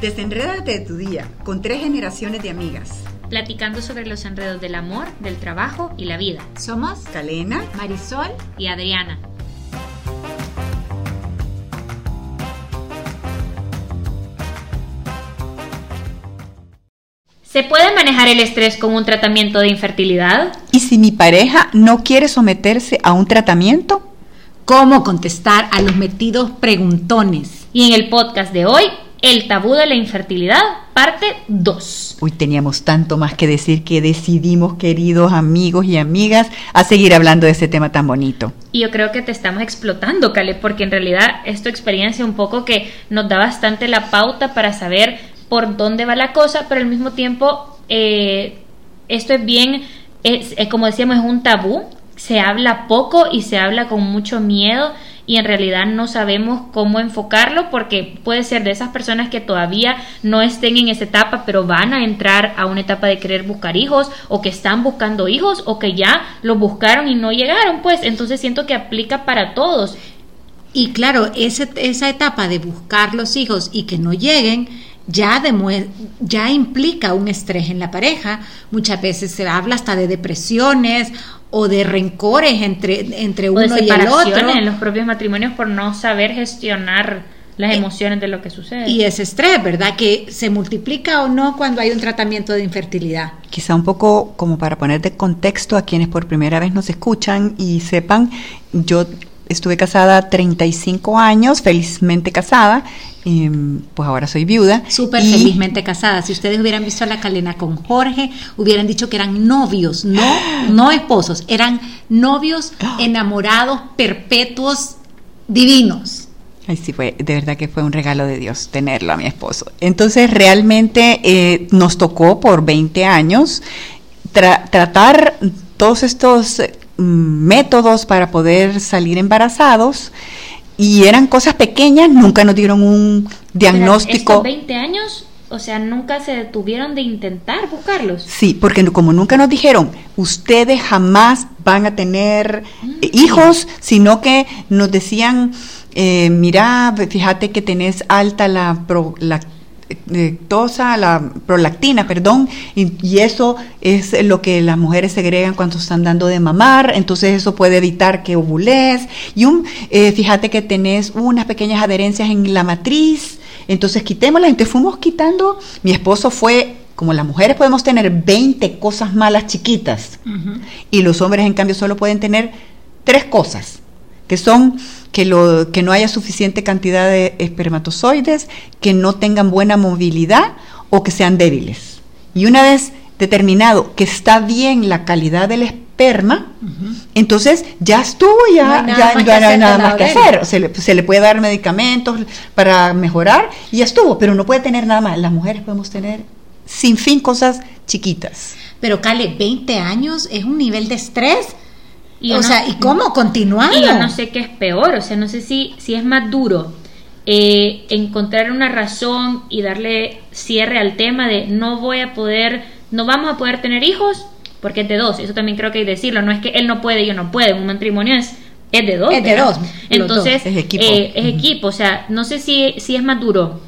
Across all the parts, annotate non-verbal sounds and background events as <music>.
Desenrédate de tu día con tres generaciones de amigas. Platicando sobre los enredos del amor, del trabajo y la vida. Somos Calena, Marisol y Adriana. ¿Se puede manejar el estrés con un tratamiento de infertilidad? ¿Y si mi pareja no quiere someterse a un tratamiento? ¿Cómo contestar a los metidos preguntones? Y en el podcast de hoy, el tabú de la infertilidad, parte 2. Uy, teníamos tanto más que decir que decidimos, queridos amigos y amigas, a seguir hablando de este tema tan bonito. Y yo creo que te estamos explotando, Caleb, porque en realidad es tu experiencia un poco que nos da bastante la pauta para saber por dónde va la cosa, pero al mismo tiempo eh, esto es bien, es, como decíamos, es un tabú, se habla poco y se habla con mucho miedo y en realidad no sabemos cómo enfocarlo porque puede ser de esas personas que todavía no estén en esa etapa pero van a entrar a una etapa de querer buscar hijos o que están buscando hijos o que ya lo buscaron y no llegaron pues entonces siento que aplica para todos y claro ese, esa etapa de buscar los hijos y que no lleguen ya, ya implica un estrés en la pareja. Muchas veces se habla hasta de depresiones o de rencores entre, entre uno y el otro. en los propios matrimonios por no saber gestionar las eh, emociones de lo que sucede. Y ese estrés, ¿verdad? Que se multiplica o no cuando hay un tratamiento de infertilidad. Quizá un poco como para poner de contexto a quienes por primera vez nos escuchan y sepan, yo estuve casada 35 años, felizmente casada, pues ahora soy viuda. Súper felizmente casada. Si ustedes hubieran visto a la Calena con Jorge, hubieran dicho que eran novios, no, no esposos, eran novios <gasps> enamorados, perpetuos, divinos. Ay, sí, fue, de verdad que fue un regalo de Dios tenerlo a mi esposo. Entonces, realmente eh, nos tocó por 20 años tratar todos estos mm, métodos para poder salir embarazados y eran cosas pequeñas, nunca nos dieron un diagnóstico. ¿Estos 20 años? O sea, nunca se detuvieron de intentar buscarlos. Sí, porque como nunca nos dijeron, ustedes jamás van a tener mm. hijos, sino que nos decían, eh, mira, fíjate que tenés alta la, la la prolactina, perdón, y, eso es lo que las mujeres segregan cuando están dando de mamar, entonces eso puede evitar que ovules, y un, eh, fíjate que tenés unas pequeñas adherencias en la matriz, entonces quitémoslas, entonces fuimos quitando, mi esposo fue como las mujeres podemos tener 20 cosas malas chiquitas y los hombres en cambio solo pueden tener tres cosas, que son que, lo, que no haya suficiente cantidad de espermatozoides, que no tengan buena movilidad o que sean débiles. Y una vez determinado que está bien la calidad del esperma, entonces ya estuvo, ya no hay nada, más, que, hacer. Se le, se le, puede dar medicamentos para mejorar y ya estuvo, pero no puede tener nada más. Las mujeres podemos tener sin fin cosas chiquitas. Pero Cale, 20 años es un nivel de estrés o sea, ¿y cómo continuar? Y yo no sé qué es peor, o sea, no sé si, si es más duro eh, encontrar una razón y darle cierre al tema de no voy a poder, no vamos a poder tener hijos, porque es de dos, eso también creo que hay que decirlo, no es que él no puede y yo no puedo, un matrimonio es, es de dos. Es de dos. Entonces, es equipo. Eh, es equipo, o sea, no sé si, si es más duro,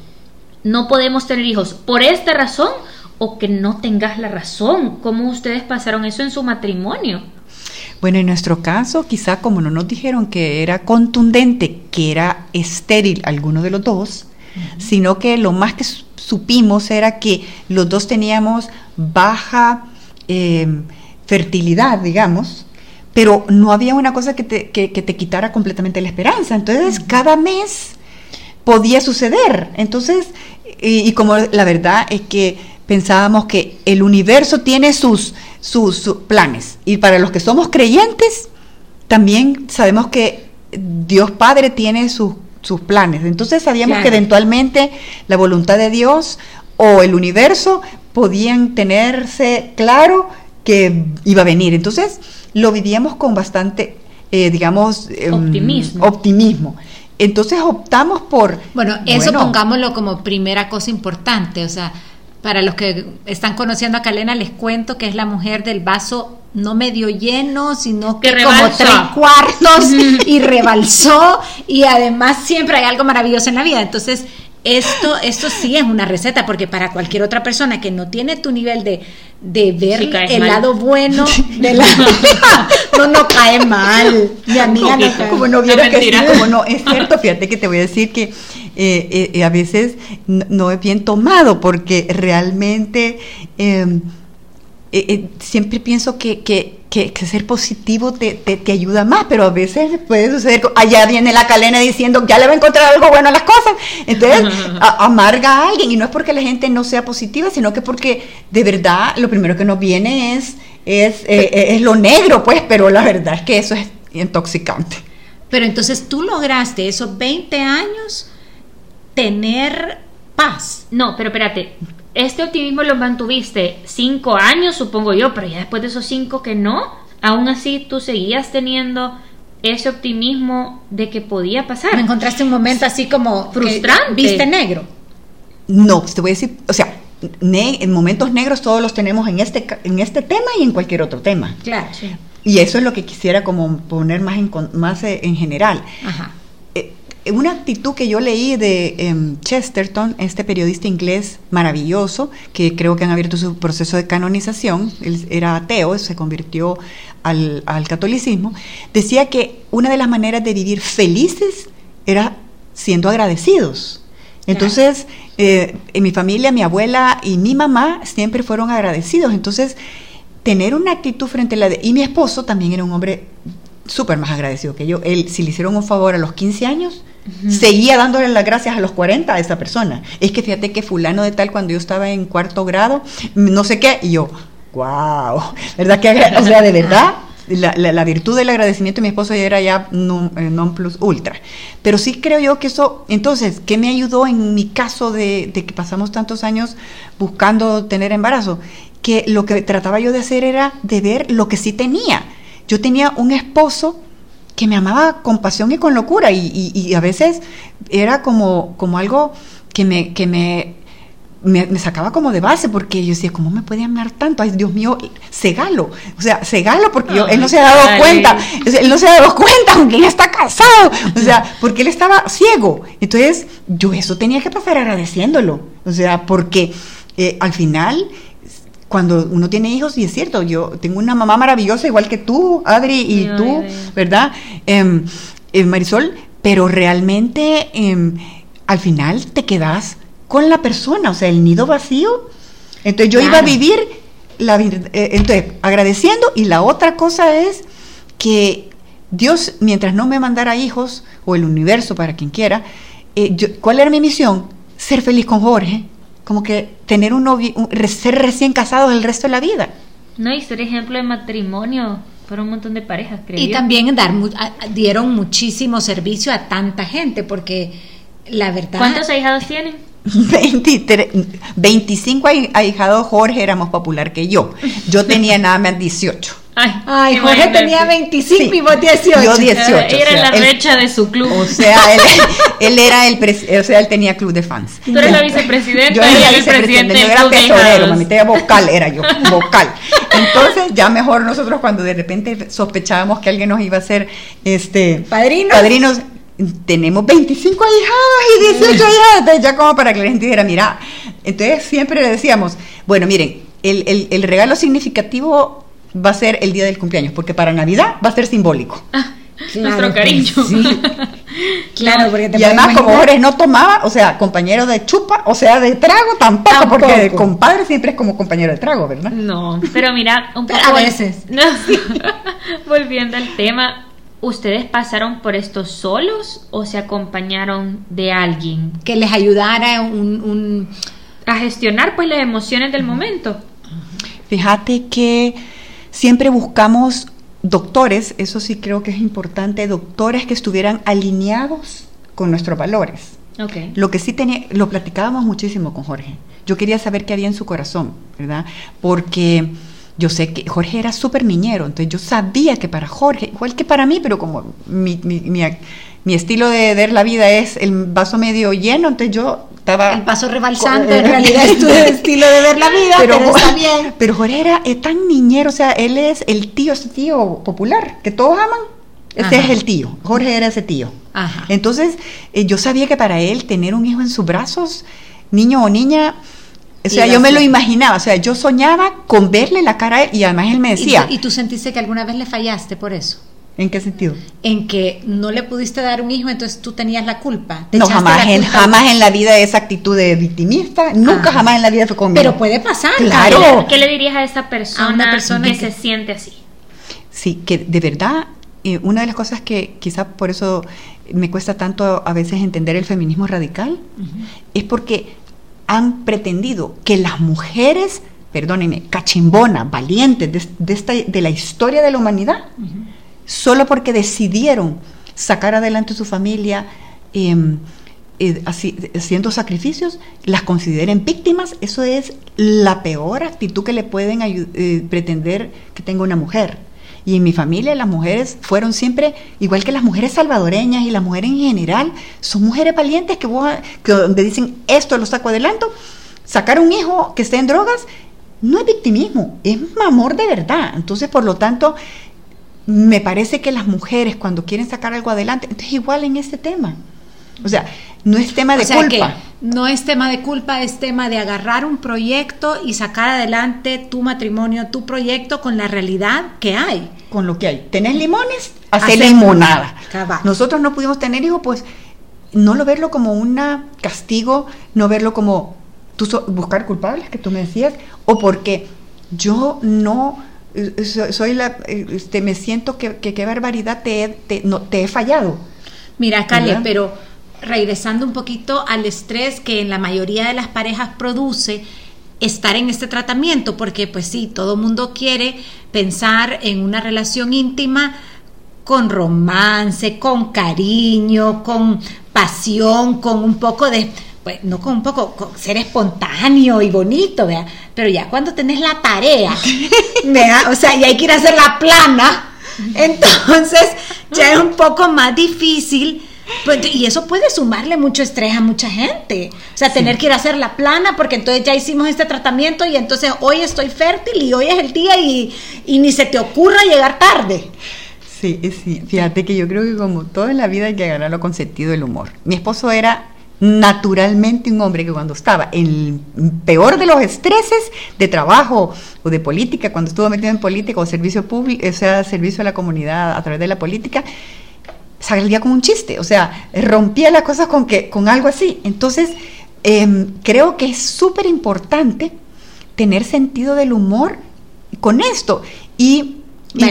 no podemos tener hijos por esta razón o que no tengas la razón, ¿cómo ustedes pasaron eso en su matrimonio? Bueno, en nuestro caso, quizá como no nos dijeron que era contundente, que era estéril alguno de los dos, sino que lo más que supimos era que los dos teníamos baja em, fertilidad, digamos, pero no había una cosa que te, que, te quitara completamente la esperanza. Entonces, cada mes podía suceder. Entonces, y, como la verdad es que pensábamos que el universo tiene sus, sus, planes. Y para los que somos creyentes, también sabemos que Dios Padre tiene sus, sus planes. Entonces sabíamos que eventualmente la voluntad de Dios o el universo podían tenerse claro que iba a venir. Entonces lo vivíamos con bastante, eh, digamos, em, optimismo. optimismo. Entonces optamos por... Bueno, eso pongámoslo como primera cosa importante, o sea, para los que están conociendo a Calena, les cuento que es la mujer del vaso no medio lleno, sino que, como tres cuartos <laughs> y rebalsó. Y además siempre hay algo maravilloso en la vida. Entonces, esto, esto sí es una receta, porque para cualquier otra persona que no tiene tu nivel de, de ver Sí, el mal. lado bueno de la <laughs> no, no cae mal. Mi amiga no cae como no No, viera que sí, como no, es cierto, fíjate que te voy a decir que eh, eh, a veces no, no es bien tomado porque realmente eh, eh, eh, siempre pienso que, que, que- que ser positivo te, te, te ayuda más, pero a veces puede suceder, allá viene la calena diciendo, ya le va a encontrar algo bueno a las cosas, entonces <laughs> a- amarga a alguien y no es porque la gente no sea positiva, sino que porque de verdad lo primero que nos viene es, es, eh, es lo negro, pues, pero la verdad es que eso es intoxicante. Pero entonces tú lograste esos 20 años tener paz. No, pero espérate. Este optimismo lo mantuviste cinco años, supongo yo, pero ya después de esos cinco que no, aún así tú seguías teniendo ese optimismo de que podía pasar. Me encontraste un momento así como Frustrante. viste negro. No, te voy a decir, o sea, ne- en momentos negros todos los tenemos en este, ca- en este tema y en cualquier otro tema. Claro. Y eso es lo que quisiera como poner más en, con- más eh, en general. Ajá. Eh, una actitud que yo leí de em, Chesterton, este periodista inglés maravilloso, que creo que han abierto su proceso de canonización, él era ateo, se convirtió al, al catolicismo, decía que una de las maneras de vivir felices era siendo agradecidos. Entonces, eh, en mi familia, mi abuela y mi mamá siempre fueron agradecidos. Entonces, tener una actitud frente a la de... Y mi esposo también era un hombre súper más agradecido que yo. Él, si le hicieron un favor a los 15 años, seguía dándole las gracias a los 40 a esa persona. Es que fíjate que fulano de tal, cuando yo estaba en cuarto grado, no sé qué, y yo, wow, ¿verdad que? O sea, de verdad, la, la- virtud del agradecimiento de mi esposo ya era ya non, eh, non plus ultra. Pero sí creo yo que eso, entonces, ¿qué me ayudó en mi caso de que pasamos tantos años buscando tener embarazo? Que lo que trataba yo de hacer era de ver lo que sí tenía. Yo tenía un esposo que me amaba con pasión y con locura y, y- y a veces era como, como algo que me, que me, me, me sacaba como de base porque yo decía, ¿cómo me puede amar tanto? Ay, Dios mío, cegalo. O sea, cegalo porque yo, él no se ha dado Ay, cuenta. él no se ha dado cuenta, aunque él está casado. O sea, porque él estaba ciego. Entonces, yo eso tenía que pasar agradeciéndolo. O sea, porque eh, al final, cuando uno tiene hijos, y es cierto, yo tengo una mamá maravillosa, igual que tú, Adri, y Ay, tú, ay. ¿verdad? Em, eh, Marisol, pero realmente em, al final te quedas con la persona, o sea, el nido vacío. Entonces yo iba a vivir la eh, entonces agradeciendo y la otra cosa es que Dios mientras no me mandara hijos o el universo para quien quiera, eh, yo- ¿cuál era mi misión? Ser feliz con Jorge, como que tener un novio, ser recién casados el resto de la vida. No, y ser ejemplo de matrimonio para un montón de parejas, creo Y yo. también dar dieron muchísimo servicio a tanta gente, porque la verdad. ¿Cuántos ahijados tienen? 23, 25 ahi- ahijados Jorge era más popular que yo. Yo tenía nada más 18. Ay, Ay, Jorge tenía 25 Sí. y vos 18. Yo 18. Era o sea, la él- recha de su club. O sea, él, él era el pres- o sea, él tenía club de fans. Tú eres la vicepresidenta Yo era la vicepresidenta, yo era tesorero, mamita, era vocal era yo, vocal. Entonces, ya mejor nosotros cuando de repente sospechábamos que alguien nos iba a hacer este Padrinos. padrinos, tenemos 25 ahijados y 18 ahijados, entonces ya como para que la gente dijera, mira, entonces siempre le decíamos, bueno, miren, el, el- el regalo significativo va a ser el día del cumpleaños, porque para Navidad va a ser simbólico. Claro, Nuestro cariño. pues, sí. <laughs> Claro, porque te Y además, como Jorge no tomaba, o sea, compañero de chupa, o sea, de trago tampoco, Tampoco. porque compadre siempre es como compañero de trago, ¿verdad? No, pero mira, un poco. a veces. <laughs> No, volviendo al tema, ¿ustedes pasaron por esto solos o se acompañaron de alguien? que les ayudara un, un- A gestionar pues las emociones del momento. Fíjate que siempre buscamos doctores, eso sí creo que es importante, doctores que estuvieran alineados con nuestros valores. Ok. Lo que sí tenía, lo platicábamos muchísimo con Jorge. Yo quería saber qué había en su corazón, ¿verdad? Porque yo sé que Jorge era súper niñero, entonces yo sabía que para Jorge, igual que para mí, pero como mi, mi, mi, mi estilo de ver la vida es el vaso medio lleno, entonces yo estaba... el paso rebalsante, en <laughs> realidad es tu estilo de ver la vida, pero, está bien. Pero Jorge era eh, tan niñero, o sea, él es el tío, ese tío popular que todos aman. Ajá. es el tío. Jorge era ese tío. Ajá. Entonces, eh, yo sabía que para él tener un hijo en sus brazos, niño o niña, o sea, yo me lo imaginaba, o sea, yo soñaba con verle la cara a él y además él me ¿Y decía, tú, y tú sentiste que alguna vez le fallaste por eso? ¿En qué sentido? En que no le pudiste dar un hijo, entonces tú tenías la culpa. Te No, jamás la en, culpa. jamás en la vida esa actitud de victimista, nunca Ajá. jamás en la vida fue conmigo. Pero puede pasar. Claro. ¿Qué le dirías a esa persona, A una persona que, que- se siente así? Sí, que de verdad, eh, una de las cosas que quizá por eso me cuesta tanto a veces entender el feminismo radical, es porque han pretendido que las mujeres, perdónenme, cachimbonas, valientes de, de esta, de la historia de la humanidad, solo porque decidieron sacar adelante su familia eh, eh, haciendo sacrificios, las consideren víctimas, eso es la peor actitud que le pueden eh, pretender que tenga una mujer. Y en mi familia las mujeres fueron siempre, igual que las mujeres salvadoreñas y las mujeres en general, son mujeres valientes que, vos- donde dicen esto lo saco adelante. Sacar un hijo que esté en drogas no es victimismo, es amor de verdad. Entonces, por lo tanto, me parece que las mujeres cuando quieren sacar algo adelante, entonces igual en este tema. O sea, no es tema de o sea culpa. que no es tema de culpa, es tema de agarrar un proyecto y sacar adelante tu matrimonio, tu proyecto con la realidad que hay. con lo que hay. ¿Tenés limones? Hacer Hacer limonada. cabal. Nosotros no pudimos tener hijos, pues no lo verlo como un castigo, no verlo como tú so- buscar culpables, que tú me decías, o porque yo no soy la, este, me siento que, que qué barbaridad te he, te, no, te he fallado. Mira, Cale, ¿Verdad? pero regresando un poquito al estrés que en la mayoría de las parejas produce estar en este tratamiento, porque pues sí, todo mundo quiere pensar en una relación íntima con romance, con cariño, con pasión, con un poco de, pues no con un poco, con ser espontáneo y bonito, ¿vea? Pero ya cuando tenés la tarea, <laughs> ¿vea? O sea, y hay que ir a hacer la plana, entonces ya es un poco más difícil. pues, y eso puede sumarle mucho estrés a mucha gente. O sea, tener que ir a hacer la plana porque entonces ya hicimos este tratamiento y entonces hoy estoy fértil y hoy es el día y, y ni se te ocurra llegar tarde. Sí, sí, fíjate que yo creo que como todo en la vida hay que agarrarlo con sentido del humor. Mi esposo era naturalmente un hombre que cuando estaba en el peor de los estreses de trabajo o de política, cuando estuvo metido en política o servicio público, o sea, servicio a la comunidad a través de la política, salía como un chiste, o sea, rompía las cosas con, que, con algo así. Entonces, eh, creo que es súper importante tener sentido del humor con esto. Y,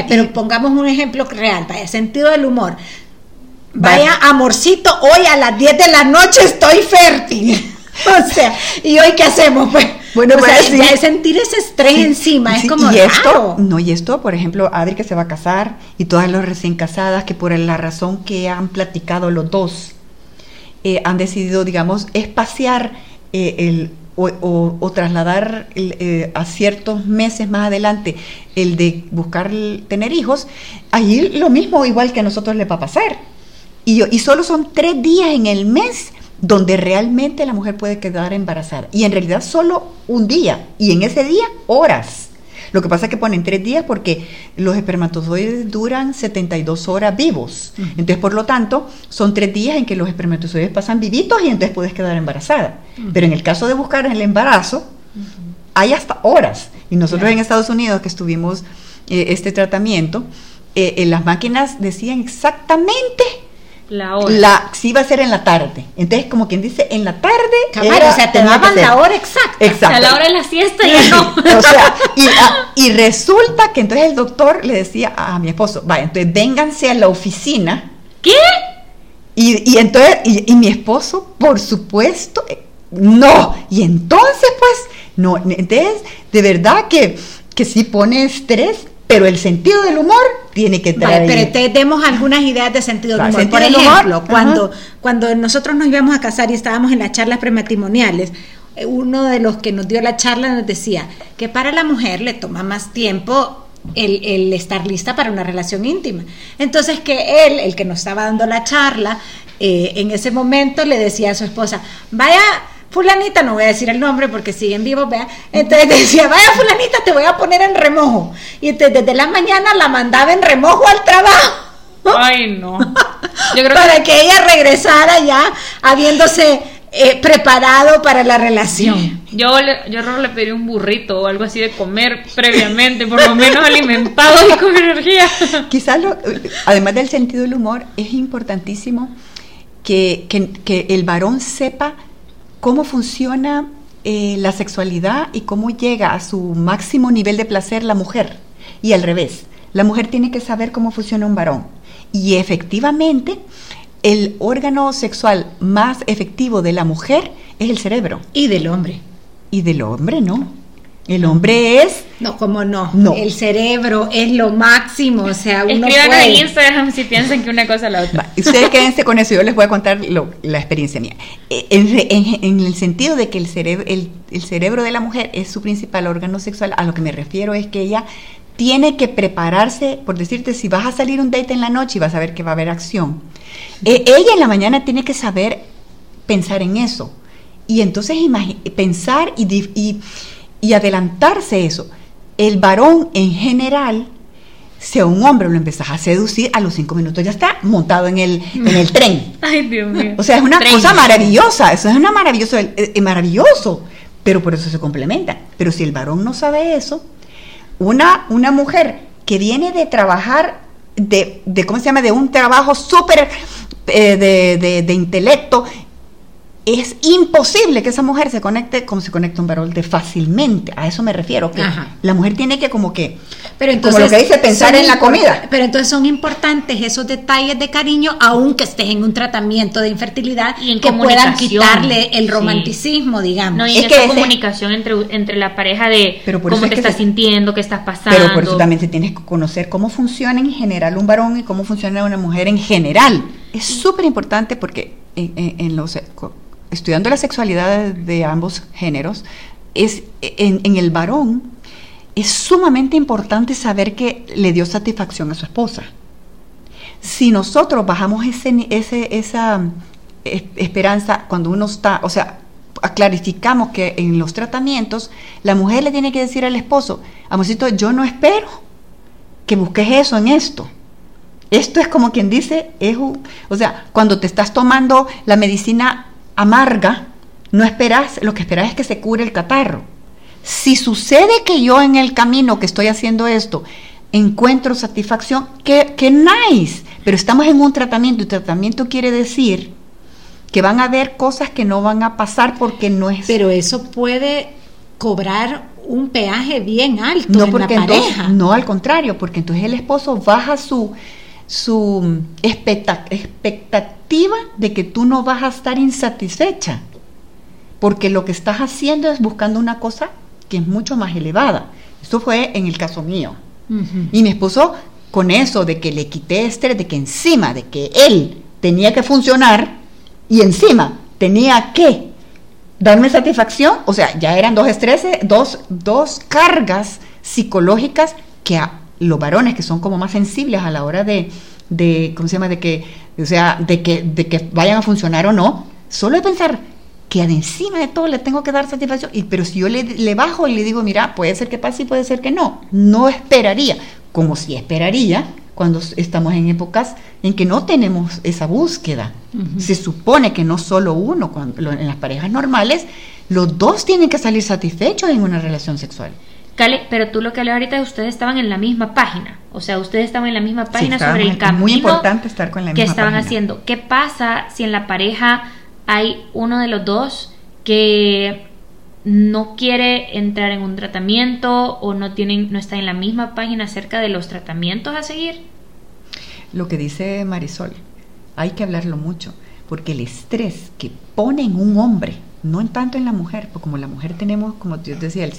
pero pongamos un ejemplo real, vaya, sentido del humor. Vaya. Amorcito, hoy a las 10 de la noche estoy fértil. <laughs> O sea, ¿y hoy qué hacemos? Pues, Bueno, o sea, pues, sí. ya es sentir ese estrés Sí, encima, sí, es como y esto, raro. no, y esto, por ejemplo, Adri que se va a casar y todas las recién casadas que por la razón que han platicado los dos eh, han decidido, digamos, espaciar eh, el o, o- o trasladar el, eh, a ciertos meses más adelante el de buscar el- tener hijos, ahí lo mismo igual que a nosotros le va a pasar. Y, yo- y solo son tres días en el mes donde realmente la mujer puede quedar embarazada. Y en realidad solo un día. Y en ese día, horas. Lo que pasa es que ponen tres días porque los espermatozoides duran 72 horas vivos. Entonces, por lo tanto, son tres días en que los espermatozoides pasan vivitos y entonces puedes quedar embarazada. Pero en el caso de buscar el embarazo, hay hasta horas. Y nosotros Claro. en Estados Unidos que estuvimos eh, este tratamiento, eh, eh, las máquinas decían exactamente La hora. la, si iba a ser en la tarde. Entonces, como quien dice, en la tarde. Era- o sea, te daban la hora exacta. Exacto. a la hora de la siesta ya no. <laughs> o sea, y, ah, y resulta que entonces el doctor le decía a mi esposo, vaya, entonces vénganse a la oficina. ¿Qué? Y, y entonces, y, y mi esposo, por supuesto, eh, no. Y entonces, pues, no. Entonces, de verdad que, que sí pone estrés, pero el sentido del humor tiene que traer. Vale, pero te demos algunas ideas de sentido del Claro, humor. Por del humor, ejemplo, ajá. cuando, cuando nosotros nos íbamos a casar y estábamos en las charlas prematrimoniales, eh, uno de los que nos dio la charla nos decía que para la mujer le toma más tiempo el, el estar lista para una relación íntima. Entonces que él, el que nos estaba dando la charla, eh, en ese momento le decía a su esposa, vaya fulanita, no voy a decir el nombre porque siguen vivos, vea. Entonces <laughs> decía, vaya fulanita, te voy a poner en remojo. Y entonces desde la mañana la mandaba en remojo al trabajo. <laughs> Ay, no. Yo creo para que... ella regresara ya habiéndose eh, preparado para la relación. Yo le, yo le pedí un burrito o algo así de comer previamente, por lo menos alimentado y con energía. <laughs> Quizás, además del sentido del humor, es importantísimo que, que, el varón sepa cómo funciona eh, la sexualidad y cómo llega a su máximo nivel de placer la mujer. Y al revés, la mujer tiene que saber cómo funciona un varón. Y efectivamente, el órgano sexual más efectivo de la mujer es el cerebro. Y del hombre. Y del hombre, ¿no? El hombre es... No, como no? no. El cerebro es lo máximo, o sea, uno Escriban en Instagram si piensan que una cosa la otra. ustedes quédense con eso, yo les voy a contar la experiencia mía. Eh, en, el sentido de que el cerebro, el, el cerebro de la mujer es su principal órgano sexual, a lo que me refiero es que ella tiene que prepararse, por decirte, si vas a salir un date en la noche y vas a ver que va a haber acción. Eh, ella en la mañana tiene que saber pensar en eso. Y entonces pensar y, y, adelantarse eso. El varón en general, si a un hombre lo empezás a seducir, a los cinco minutos ya está montado en el, en el tren. <laughs> Ay, Dios mío. O sea, es una cosa maravillosa, eso es una maravilloso, es maravilloso, pero por eso se complementa. Pero si el varón no sabe eso, una, una mujer que viene de trabajar, de, de ¿cómo se llama? De un trabajo súper eh, de, de, de, intelecto es imposible que esa mujer se conecte como se conecta un varón de fácilmente. A eso me refiero. Que la mujer tiene que como que, pero entonces, como lo que dice, pensar en la comida. Pero entonces son importantes esos detalles de cariño, aunque estés en un tratamiento de infertilidad, y que puedan quitarle el romanticismo, digamos. No, y es que comunicación entre, entre la pareja de cómo te estás sintiendo, qué estás pasando. Pero por eso también se tienes que conocer cómo funciona en general un varón y cómo funciona una mujer en general. Es súper importante porque en, en los estudiando la sexualidad de ambos géneros, es en, el varón es sumamente importante saber que le dio satisfacción a su esposa. Si nosotros bajamos ese, esa esperanza cuando uno está, o sea, clarificamos que en los tratamientos la mujer le tiene que decir al esposo, amorcito, yo no espero que busques eso en esto. Esto es como quien dice, es o sea, cuando te estás tomando la medicina amarga, no esperas, lo que esperas es que se cure el catarro. Si sucede que yo en el camino que estoy haciendo esto encuentro satisfacción, que, que nice, pero estamos en un tratamiento y tratamiento quiere decir que van a haber cosas que no van a pasar porque no es... Pero eso puede cobrar un peaje bien alto no porque la pareja. no, al contrario, porque entonces el esposo baja su, su expectativa de que tú no vas a estar insatisfecha, porque lo que estás haciendo es buscando una cosa que es mucho más elevada. Eso fue en el caso mío. Y mi esposo, con eso de que le quité estrés, de que encima de que él tenía que funcionar y encima tenía que darme satisfacción, o sea, ya eran dos estreses, dos, dos cargas psicológicas que a, los varones que son como más sensibles a la hora de, de ¿cómo se llama? De que, o sea, de que, de que vayan a funcionar o no, solo de pensar que encima de todo le tengo que dar satisfacción, y, pero si yo le, le bajo y le digo, mira, puede ser que pase y puede ser que no, no esperaría, como si esperaría cuando estamos en épocas en que no tenemos esa búsqueda. Se supone que no solo uno, cuando, en las parejas normales, los dos tienen que salir satisfechos en una relación sexual. Cale, pero tú lo que hablé ahorita, ustedes estaban en la misma página. O sea, ustedes estaban en la misma página sobre el camino muy importante estar con la que estaban haciendo. ¿Qué pasa si en la pareja hay uno de los dos que no quiere entrar en un tratamiento o no tienen no está en la misma página acerca de los tratamientos a seguir? Lo que dice Marisol, hay que hablarlo mucho, porque el estrés que pone en un hombre, no en tanto en la mujer, porque como la mujer tenemos, como Dios decía, el,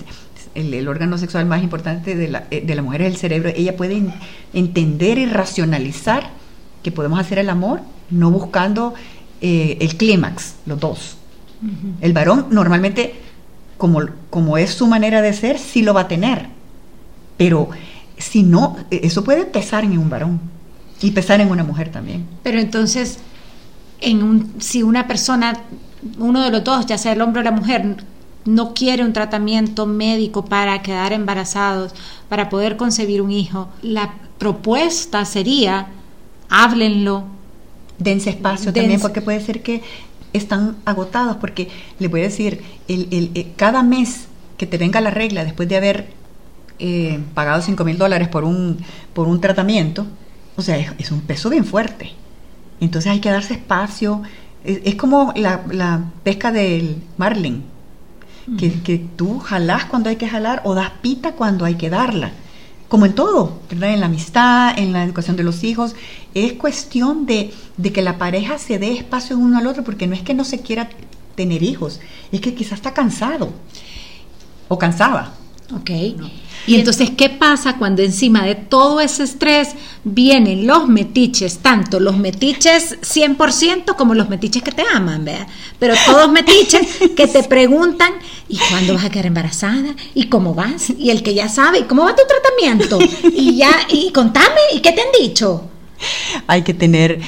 el, órgano sexual más importante de la, eh, de la, mujer es el cerebro, ella puede entender y racionalizar que podemos hacer el amor no buscando eh, el clímax, los dos. El varón normalmente, como, como es su manera de ser, sí lo va a tener. Pero si no, e, eso puede pesar en un varón y pesar en una mujer también. Pero entonces, en un, si una persona, uno de los dos, ya sea el hombre o la mujer, no quiere un tratamiento médico para quedar embarazados, para poder concebir un hijo, la propuesta sería háblenlo. Dense espacio Dense. también, porque puede ser que están agotados, porque les voy a decir, el, el- el- cada mes que te venga la regla después de haber eh, pagado 5 mil dólares por un, por un tratamiento, o sea, es, es un peso bien fuerte. Entonces hay que darse espacio. Es, es como la, la pesca del marlin, que, que tú jalás cuando hay que jalar o das pita cuando hay que darla. Como en todo, ¿verdad? En la amistad, en la educación de los hijos. Es cuestión de, de que la pareja se dé espacio uno al otro, porque no es que no se quiera tener hijos, es que quizás está cansado o cansada. Ok. Y entonces, ¿qué pasa cuando encima de todo ese estrés vienen los metiches, tanto los metiches 100% como los metiches que te aman, ¿verdad? Pero todos metiches <laughs> que te preguntan, ¿y cuándo vas a quedar embarazada? ¿Y cómo vas? Y el que ya sabe, ¿y cómo va tu tratamiento? Y ya, y contame, ¿y qué te han dicho? Hay que tener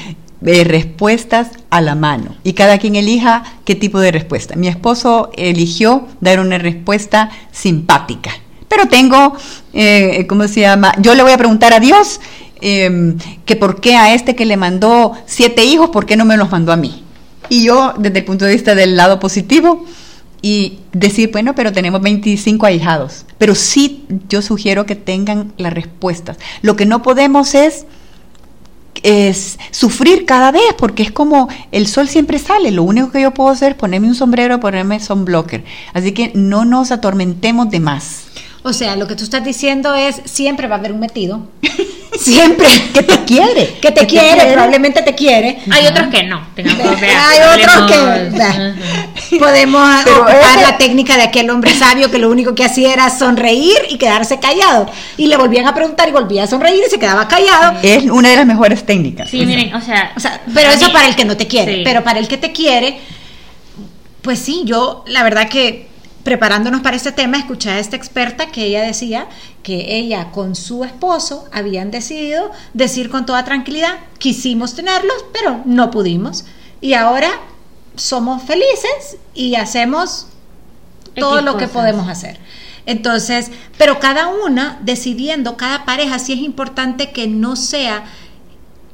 eh, respuestas a la mano y cada quien elija qué tipo de respuesta. Mi esposo eligió dar una respuesta simpática, pero tengo, eh, ¿cómo se llama? Yo le voy a preguntar a Dios eh, que por qué a este que le mandó siete hijos, ¿por qué no me los mandó a mí? Y yo, desde el punto de vista del lado positivo, y decir, bueno, pero tenemos 25 ahijados. Pero sí, yo sugiero que tengan las respuestas. Lo que no podemos es sufrir cada vez, porque es como el sol siempre sale. Lo único que yo puedo hacer es ponerme un sombrero, ponerme sunblocker. Así que no nos atormentemos de más. O sea, lo que tú estás diciendo es, siempre va a haber un metido. <laughs> Siempre. Que te quiere. que te quiere, probablemente te quiere. Hay otros que no. tengamos- vea, Hay otros que podemos <laughs> Pero ocupar ese- la técnica de aquel hombre sabio que lo único que hacía era sonreír y quedarse callado. Y le volvían a preguntar y volvía a sonreír y se quedaba callado. Es una de las mejores técnicas. Sí, miren, o sea, O sea, pero eso mí- para el que no te quiere. Sí. Pero para el que te quiere, pues sí, yo la verdad que preparándonos para este tema, escuché a esta experta que ella decía que ella con su esposo habían decidido decir con toda tranquilidad, quisimos tenerlos, pero no pudimos. Y ahora somos felices y hacemos todo X lo que podemos hacer. Entonces, pero cada una decidiendo, cada pareja, sí es importante que no sea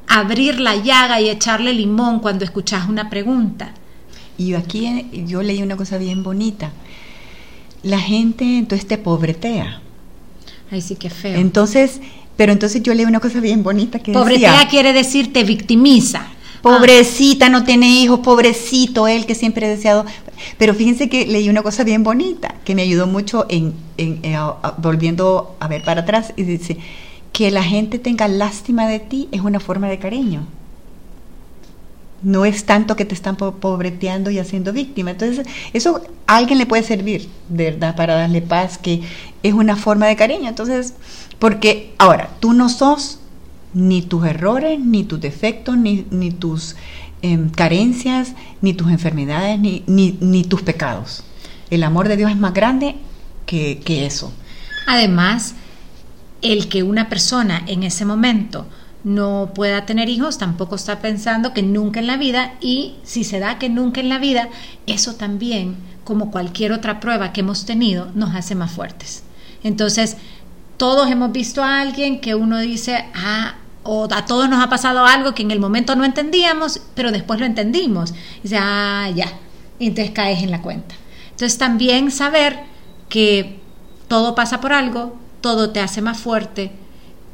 abrir la llaga y echarle limón cuando escuchas una pregunta. Y aquí yo leí una cosa bien bonita. La gente entonces te pobretea. Ay, sí, qué feo. Entonces, pero entonces yo leí una cosa bien bonita que Pobretea decía, quiere decir te victimiza. Pobrecita, no tiene hijos, pobrecito él que siempre he deseado. Pero fíjense que leí una cosa bien bonita que me ayudó mucho en, en- en- a- a- volviendo a ver para atrás y dice que la gente tenga lástima de ti es una forma de cariño. No es tanto que te están po- pobreteando y haciendo víctima. Entonces, eso a alguien le puede servir, verdad, para darle paz, que es una forma de cariño. Entonces, porque ahora, tú no sos ni tus errores, ni tus defectos, ni, ni tus em, carencias, ni tus enfermedades, ni, ni, ni tus pecados. El amor de Dios es más grande que, que eso. Además, el que una persona en ese momento no pueda tener hijos tampoco está pensando que nunca en la vida y si se da que nunca en la vida, eso también, como cualquier otra prueba que hemos tenido, nos hace más fuertes. Entonces, todos hemos visto a alguien que uno dice, ah, o a todos nos ha pasado algo que en el momento no entendíamos, pero después lo entendimos. Y dice, ah, ya. Y entonces caes en la cuenta. Entonces también saber que todo pasa por algo, todo te hace más fuerte